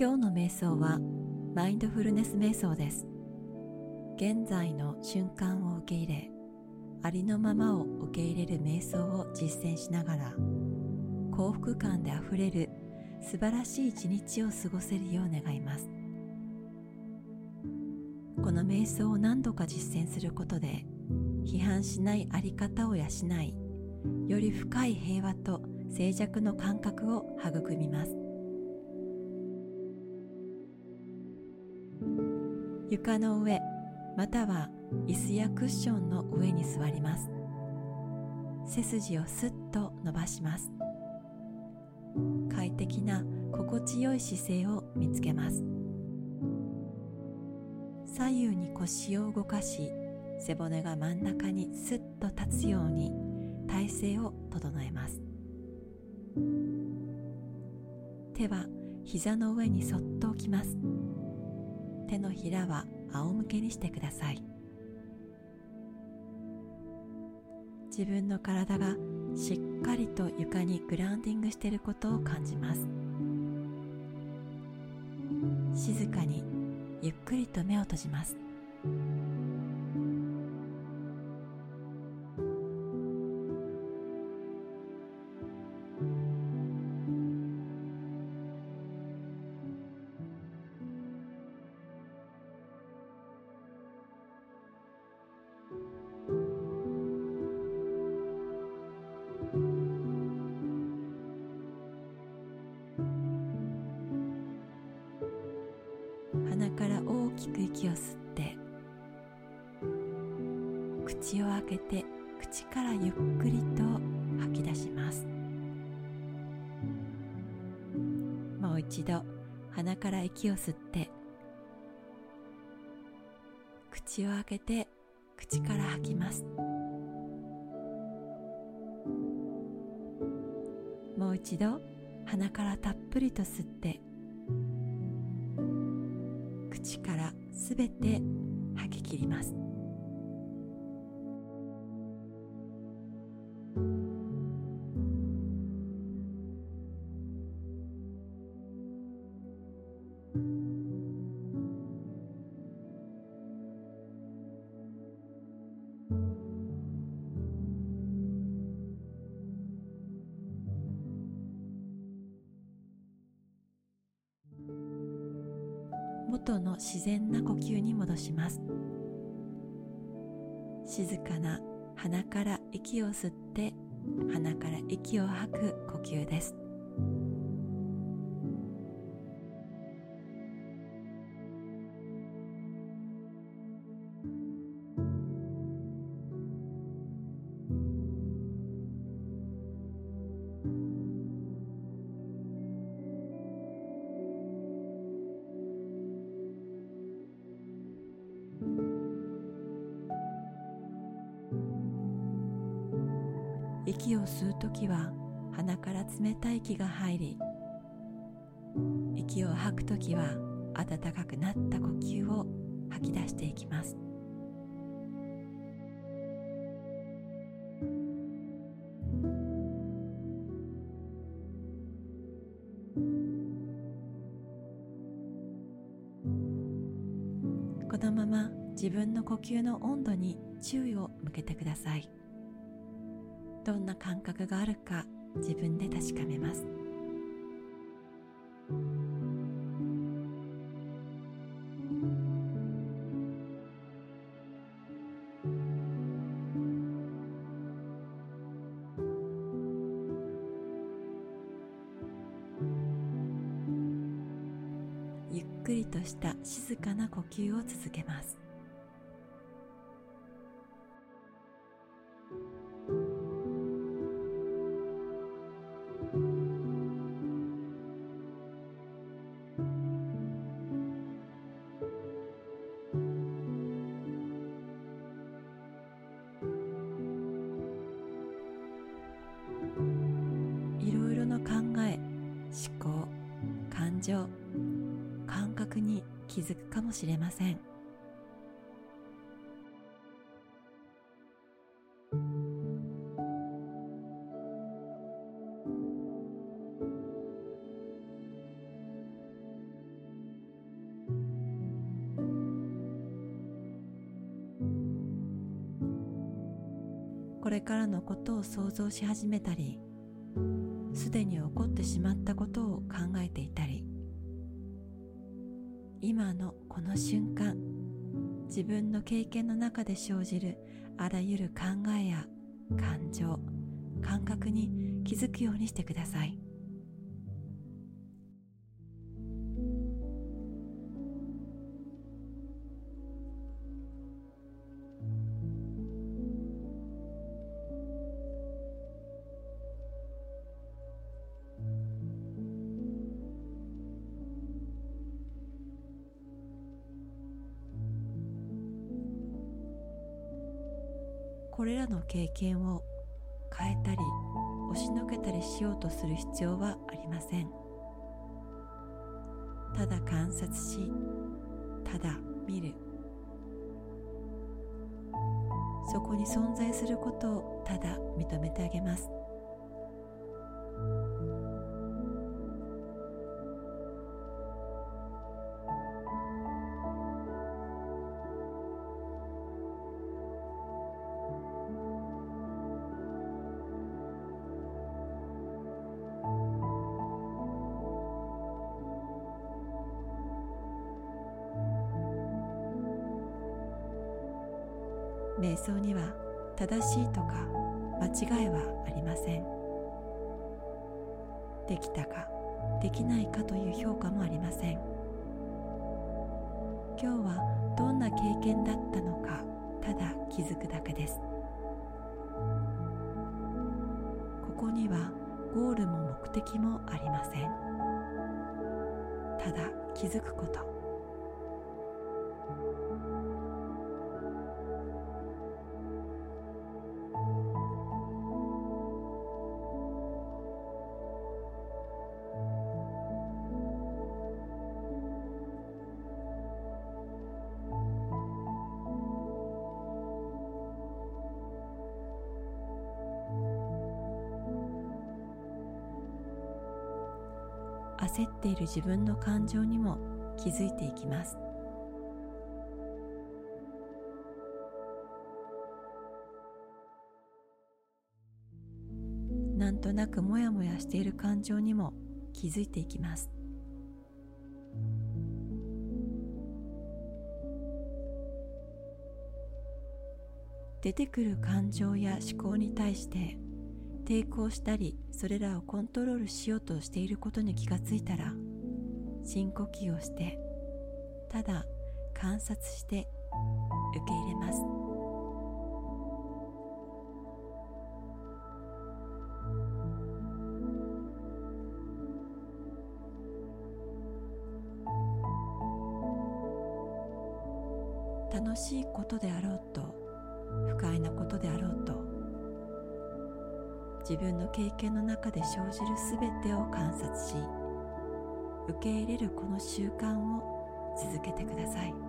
今日の瞑想はマインドフルネス瞑想です。現在の瞬間を受け入れありのままを受け入れる瞑想を実践しながら幸福感であふれる素晴らしい一日を過ごせるよう願います。この瞑想を何度か実践することで批判しないあり方を養いより深い平和と静寂の感覚を育みます。床の上または椅子やクッションの上に座ります。背筋をスッと伸ばします。快適な心地よい姿勢を見つけます。左右に腰を動かし背骨が真ん中にスッと立つように体勢を整えます。手は膝の上にそっと置きます。手のひらは仰向けにしてください。自分の体がしっかりと床にグラウンディングしていることを感じます。静かにゆっくりと目を閉じます。く息を吸って口を開けて口からゆっくりと吐き出します。もう一度鼻から息を吸って口を開けて口から吐きます。もう一度鼻からたっぷりと吸ってべて吐き切ります。自然な呼吸に戻します。静かな鼻から息を吸って鼻から息を吐く呼吸です。息を吸うときは鼻から冷たい息が入り息を吐くときは暖かくなった呼吸を吐き出していきます。このまま自分の呼吸の温度に注意を向けてください。どんな感覚があるか自分で確かめます。ゆっくりとした静かな呼吸を続けます。思考感情感覚に気づくかもしれません。これからのことを想像し始めたりすでに起こってしまったことを考えていたり今のこの瞬間自分の経験の中で生じるあらゆる考えや感情感覚に気づくようにしてください。これらの経験を変えたり押しのけたりしようとする必要はありません。ただ観察しただ見る。そこに存在することをただ認めてあげます。瞑想には正しいとか間違いはありません。できたかできないかという評価もありません。今日はどんな経験だったのかただ気づくだけです。ここにはゴールも目的もありません。ただ気づくこと。っている自分の感情にも気づいていきます。なんとなくモヤモヤしている感情にも気づいていきます。出てくる感情や思考に対して抵抗したりそれらをコントロールしようとしていることに気がついたら深呼吸をしてただ観察して受け入れます。楽しいことであろうと不快なことであろうと自分の経験の中で生じる全てを観察し受け入れるこの習慣を続けてください。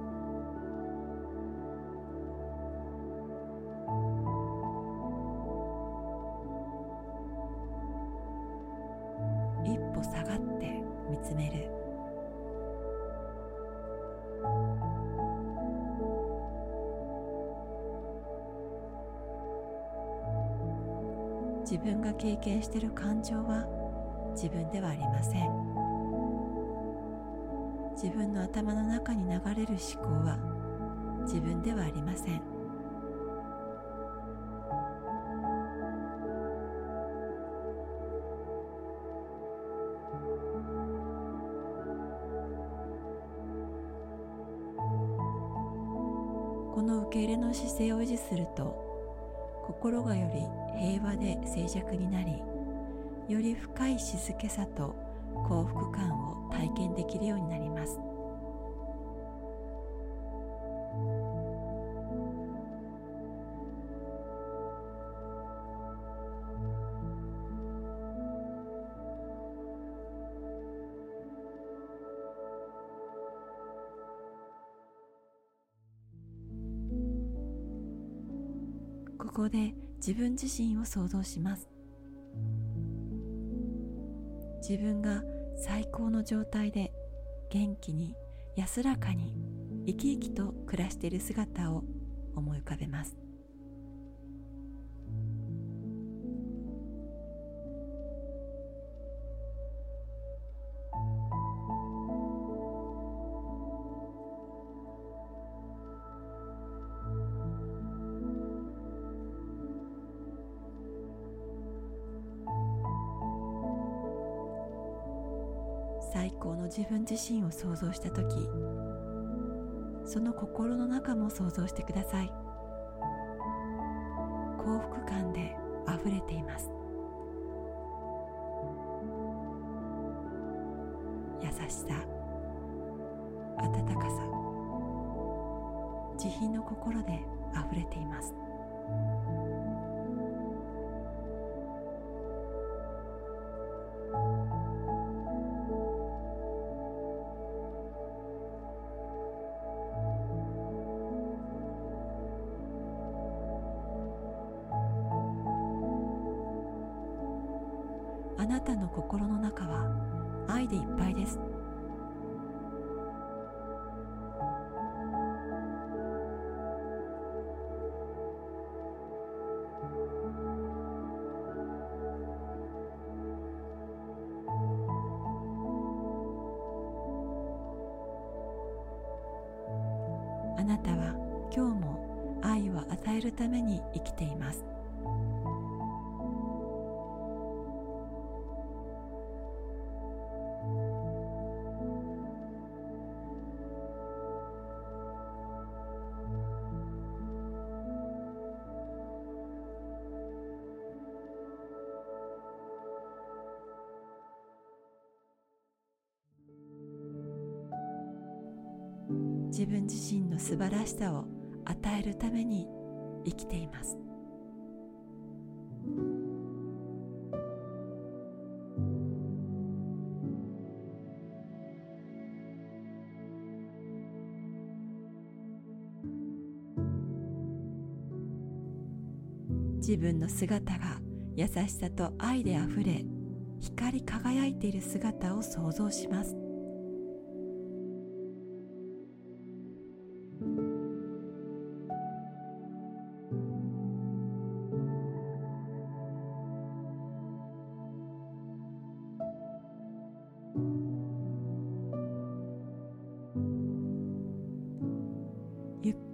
自分が経験している感情は自分ではありません。自分の頭の中に流れる思考は自分ではありません。この受け入れの姿勢を維持すると心がより平和で静寂になりより深い静けさと幸福感を体験できるようになります。こで自分自身を想像します。自分が最高の状態で元気に安らかに生き生きと暮らしている姿を思い浮かべます。最高の自分自身を想像した時その心の中も想像してください。幸福感であふれています。優しさ温かさ慈悲の心であふれています。なたは今日も愛を与えるために生きています。自分自身の素晴らしさを与えるために生きています。自分の姿が優しさと愛であふれ光り輝いている姿を想像します。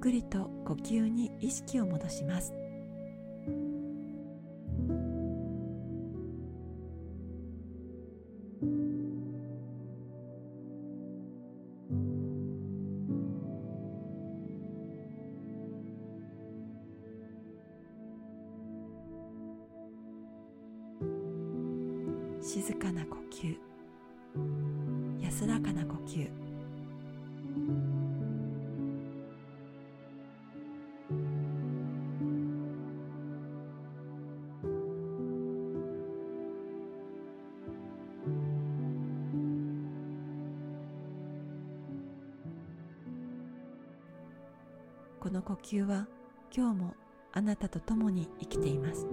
くりと呼吸に意識を戻します。静かな呼吸安らかな呼吸。球は今日もあなたと共に生きています。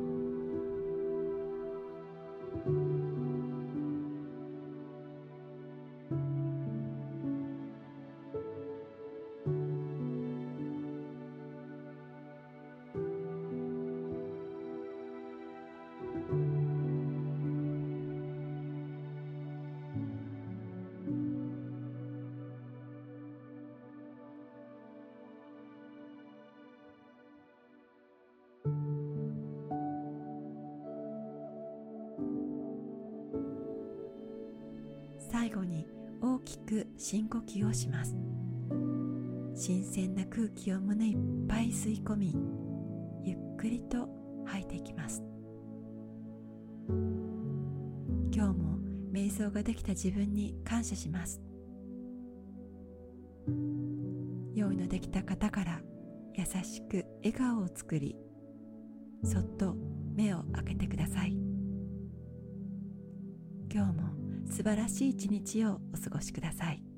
きく深呼吸をします。新鮮な空気を胸いっぱい吸い込みゆっくりと吐いていきます。今日も瞑想ができた自分に感謝します。用意のできた方から優しく笑顔を作りそっと目を開けてください。今日も素晴らしい一日をお過ごしください。